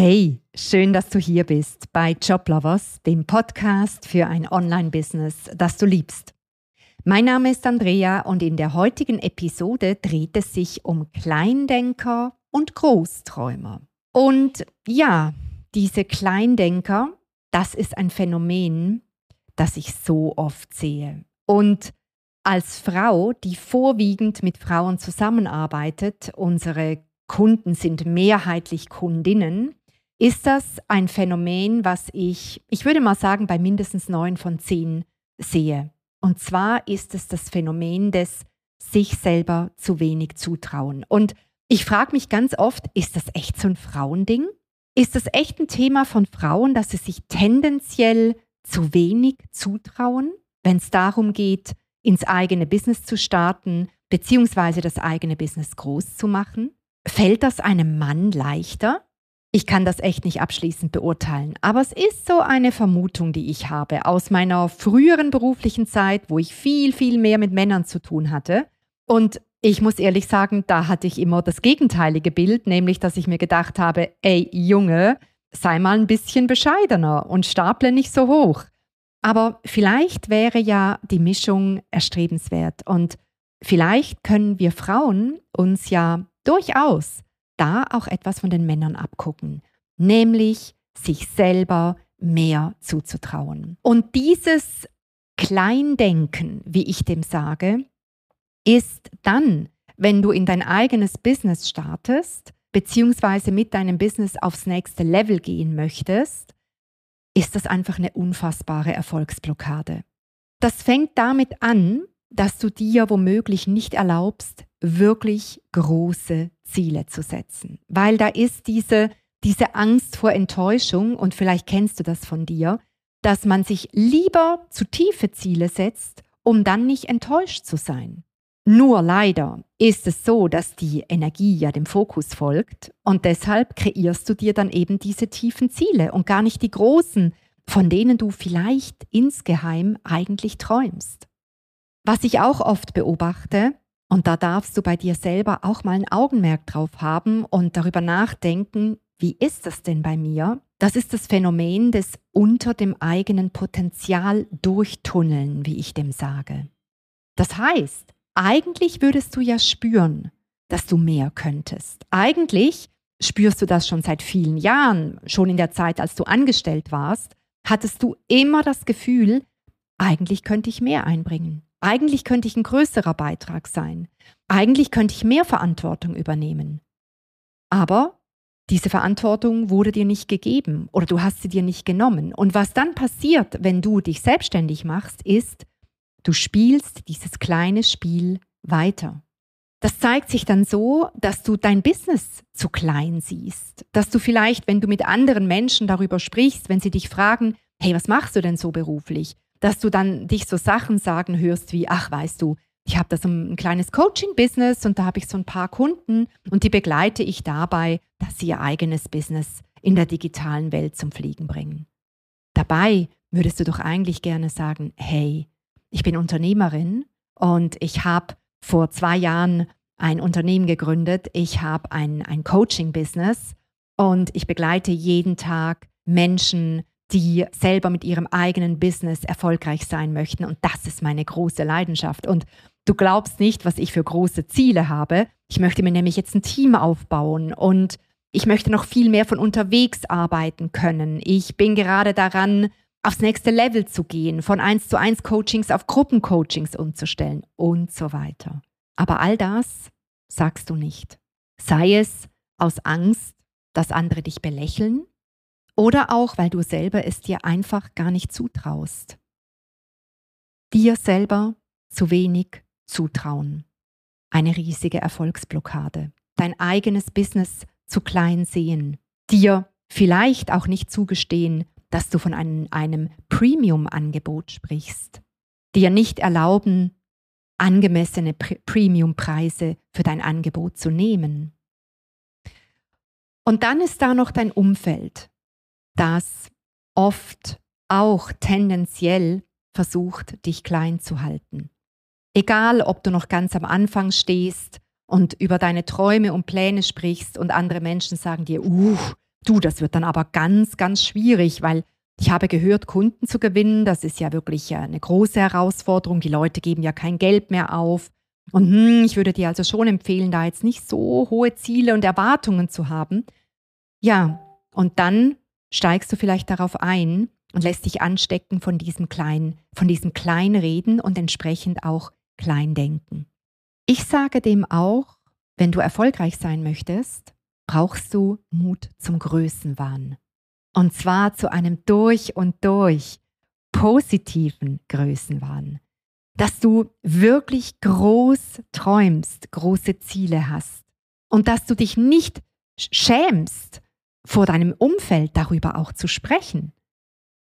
Hey, schön, dass du hier bist bei Joblovers, dem Podcast für ein Online-Business, das du liebst. Mein Name ist Andrea und in der heutigen Episode dreht es sich um Kleindenker und Großträumer. Und ja, diese Kleindenker, das ist ein Phänomen, das ich so oft sehe. Und als Frau, die vorwiegend mit Frauen zusammenarbeitet, unsere Kunden sind mehrheitlich Kundinnen, ist das ein Phänomen, was ich, ich würde mal sagen, bei mindestens neun von zehn sehe. Und zwar ist es das Phänomen des sich selber zu wenig zutrauen. Und ich frage mich ganz oft, ist das echt so ein Frauending? Ist das echt ein Thema von Frauen, dass sie sich tendenziell zu wenig zutrauen, wenn es darum geht, ins eigene Business zu starten, beziehungsweise das eigene Business groß zu machen? Fällt das einem Mann leichter? Ich kann das echt nicht abschließend beurteilen, aber es ist so eine Vermutung, die ich habe aus meiner früheren beruflichen Zeit, wo ich viel, viel mehr mit Männern zu tun hatte. Und ich muss ehrlich sagen, da hatte ich immer das gegenteilige Bild, nämlich dass ich mir gedacht habe, ey Junge, sei mal ein bisschen bescheidener und staple nicht so hoch. Aber vielleicht wäre ja die Mischung erstrebenswert und vielleicht können wir Frauen uns ja durchaus da auch etwas von den Männern abgucken, nämlich sich selber mehr zuzutrauen. Und dieses Kleindenken, wie ich dem sage, ist dann, wenn du in dein eigenes Business startest, beziehungsweise mit deinem Business aufs nächste Level gehen möchtest, ist das einfach eine unfassbare Erfolgsblockade. Das fängt damit an, dass du dir womöglich nicht erlaubst, wirklich große Ziele zu setzen. Weil da ist diese, diese Angst vor Enttäuschung, und vielleicht kennst du das von dir, dass man sich lieber zu tiefe Ziele setzt, um dann nicht enttäuscht zu sein. Nur leider ist es so, dass die Energie ja dem Fokus folgt und deshalb kreierst du dir dann eben diese tiefen Ziele und gar nicht die großen, von denen du vielleicht insgeheim eigentlich träumst. Was ich auch oft beobachte, und da darfst du bei dir selber auch mal ein Augenmerk drauf haben und darüber nachdenken, wie ist das denn bei mir? Das ist das Phänomen des unter dem eigenen Potenzial durchtunneln, wie ich dem sage. Das heißt, eigentlich würdest du ja spüren, dass du mehr könntest. Eigentlich spürst du das schon seit vielen Jahren, schon in der Zeit, als du angestellt warst, hattest du immer das Gefühl, eigentlich könnte ich mehr einbringen. Eigentlich könnte ich ein größerer Beitrag sein. Eigentlich könnte ich mehr Verantwortung übernehmen. Aber diese Verantwortung wurde dir nicht gegeben oder du hast sie dir nicht genommen. Und was dann passiert, wenn du dich selbstständig machst, ist, du spielst dieses kleine Spiel weiter. Das zeigt sich dann so, dass du dein Business zu klein siehst, dass du vielleicht, wenn du mit anderen Menschen darüber sprichst, wenn sie dich fragen, hey, was machst du denn so beruflich? Dass du dann dich so Sachen sagen hörst wie, ach weißt du, ich habe da so ein kleines Coaching-Business und da habe ich so ein paar Kunden und die begleite ich dabei, dass sie ihr eigenes Business in der digitalen Welt zum Fliegen bringen. Dabei würdest du doch eigentlich gerne sagen, hey, ich bin Unternehmerin und ich habe vor zwei Jahren ein Unternehmen gegründet, ich habe ein, ein Coaching-Business und ich begleite jeden Tag Menschen die selber mit ihrem eigenen Business erfolgreich sein möchten. Und das ist meine große Leidenschaft. Und du glaubst nicht, was ich für große Ziele habe. Ich möchte mir nämlich jetzt ein Team aufbauen und ich möchte noch viel mehr von unterwegs arbeiten können. Ich bin gerade daran, aufs nächste Level zu gehen, von 1 zu 1 Coachings auf Gruppencoachings umzustellen und so weiter. Aber all das sagst du nicht. Sei es aus Angst, dass andere dich belächeln, oder auch, weil du selber es dir einfach gar nicht zutraust. Dir selber zu wenig zutrauen. Eine riesige Erfolgsblockade. Dein eigenes Business zu klein sehen. Dir vielleicht auch nicht zugestehen, dass du von einem, einem Premium-Angebot sprichst. Dir nicht erlauben, angemessene Premium-Preise für dein Angebot zu nehmen. Und dann ist da noch dein Umfeld, das oft auch tendenziell versucht, dich klein zu halten. Egal, ob du noch ganz am Anfang stehst und über deine Träume und Pläne sprichst und andere Menschen sagen dir, uh, Du, das wird dann aber ganz, ganz schwierig, weil ich habe gehört, Kunden zu gewinnen, das ist ja wirklich eine große Herausforderung. Die Leute geben ja kein Geld mehr auf. Und hm, ich würde dir also schon empfehlen, da jetzt nicht so hohe Ziele und Erwartungen zu haben. Ja, und dann steigst du vielleicht darauf ein und lässt dich anstecken von diesem kleinen, von diesem kleinen Reden und entsprechend auch klein denken. Ich sage dem auch, wenn du erfolgreich sein möchtest, brauchst du Mut zum Größenwahn. Und zwar zu einem durch und durch positiven Größenwahn. Dass du wirklich groß träumst, große Ziele hast. Und dass du dich nicht schämst, vor deinem Umfeld darüber auch zu sprechen.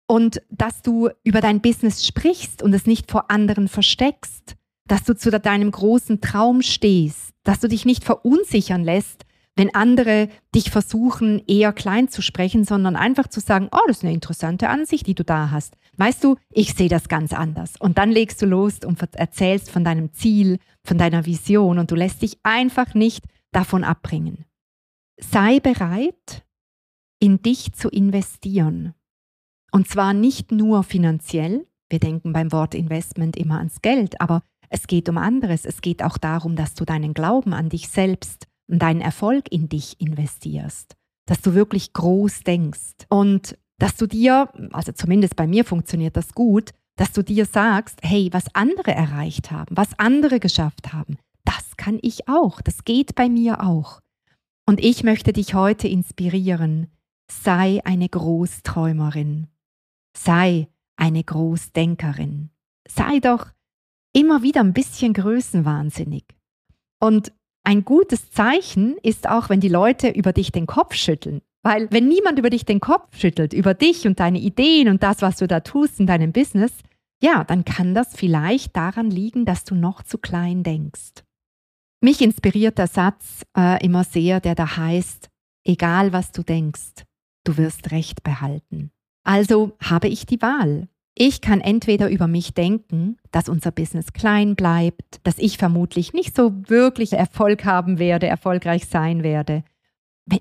Und dass du über dein Business sprichst und es nicht vor anderen versteckst. Dass du zu deinem großen Traum stehst. Dass du dich nicht verunsichern lässt wenn andere dich versuchen, eher klein zu sprechen, sondern einfach zu sagen, oh, das ist eine interessante Ansicht, die du da hast. Weißt du, ich sehe das ganz anders. Und dann legst du los und erzählst von deinem Ziel, von deiner Vision und du lässt dich einfach nicht davon abbringen. Sei bereit, in dich zu investieren. Und zwar nicht nur finanziell. Wir denken beim Wort Investment immer ans Geld, aber es geht um anderes. Es geht auch darum, dass du deinen Glauben an dich selbst und deinen Erfolg in dich investierst, dass du wirklich groß denkst und dass du dir, also zumindest bei mir funktioniert das gut, dass du dir sagst, hey, was andere erreicht haben, was andere geschafft haben, das kann ich auch, das geht bei mir auch. Und ich möchte dich heute inspirieren, sei eine Großträumerin, sei eine Großdenkerin, sei doch immer wieder ein bisschen größenwahnsinnig. Und ein gutes Zeichen ist auch, wenn die Leute über dich den Kopf schütteln. Weil wenn niemand über dich den Kopf schüttelt, über dich und deine Ideen und das, was du da tust in deinem Business, ja, dann kann das vielleicht daran liegen, dass du noch zu klein denkst. Mich inspiriert der Satz äh, immer sehr, der da heißt, egal was du denkst, du wirst Recht behalten. Also habe ich die Wahl. Ich kann entweder über mich denken, dass unser Business klein bleibt, dass ich vermutlich nicht so wirklich Erfolg haben werde, erfolgreich sein werde.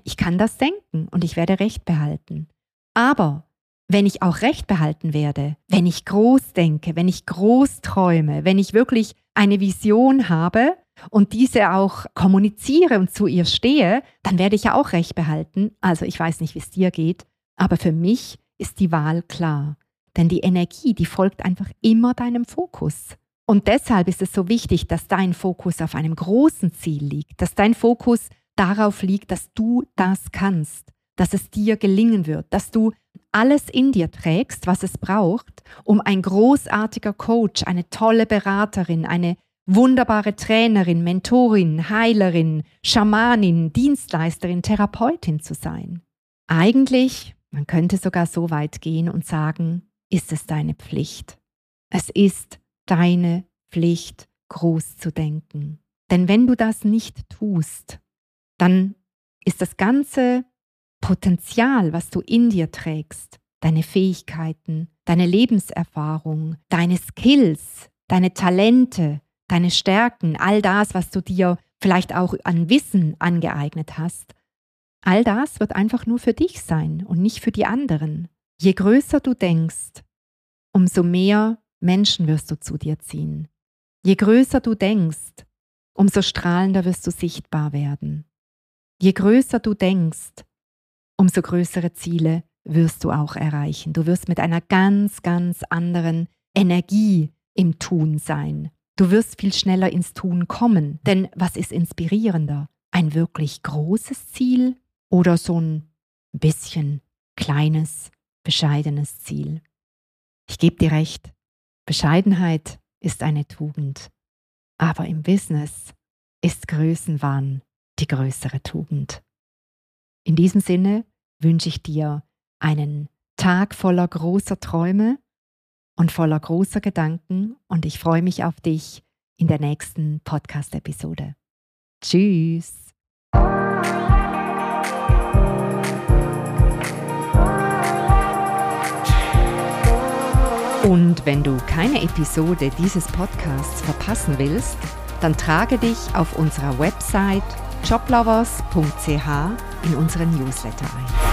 Ich kann das denken und ich werde Recht behalten. Aber wenn ich auch Recht behalten werde, wenn ich groß denke, wenn ich groß träume, wenn ich wirklich eine Vision habe und diese auch kommuniziere und zu ihr stehe, dann werde ich ja auch Recht behalten. Also ich weiß nicht, wie es dir geht, aber für mich ist die Wahl klar. Denn die Energie, die folgt einfach immer deinem Fokus. Und deshalb ist es so wichtig, dass dein Fokus auf einem großen Ziel liegt, dass dein Fokus darauf liegt, dass du das kannst, dass es dir gelingen wird, dass du alles in dir trägst, was es braucht, um ein großartiger Coach, eine tolle Beraterin, eine wunderbare Trainerin, Mentorin, Heilerin, Schamanin, Dienstleisterin, Therapeutin zu sein. Eigentlich, man könnte sogar so weit gehen und sagen, ist es deine Pflicht. Es ist deine Pflicht, groß zu denken. Denn wenn du das nicht tust, dann ist das ganze Potenzial, was du in dir trägst, deine Fähigkeiten, deine Lebenserfahrung, deine Skills, deine Talente, deine Stärken, all das, was du dir vielleicht auch an Wissen angeeignet hast, all das wird einfach nur für dich sein und nicht für die anderen. Je größer du denkst, umso mehr Menschen wirst du zu dir ziehen. Je größer du denkst, umso strahlender wirst du sichtbar werden. Je größer du denkst, umso größere Ziele wirst du auch erreichen. Du wirst mit einer ganz, ganz anderen Energie im Tun sein. Du wirst viel schneller ins Tun kommen. Denn was ist inspirierender? Ein wirklich großes Ziel oder so ein bisschen kleines, bescheidenes Ziel. Ich gebe dir recht, Bescheidenheit ist eine Tugend, aber im Business ist Größenwahn die größere Tugend. In diesem Sinne wünsche ich dir einen Tag voller großer Träume und voller großer Gedanken und ich freue mich auf dich in der nächsten Podcast-Episode. Tschüss! Und wenn du keine Episode dieses Podcasts verpassen willst, dann trage dich auf unserer Website joblovers.ch in unseren Newsletter ein.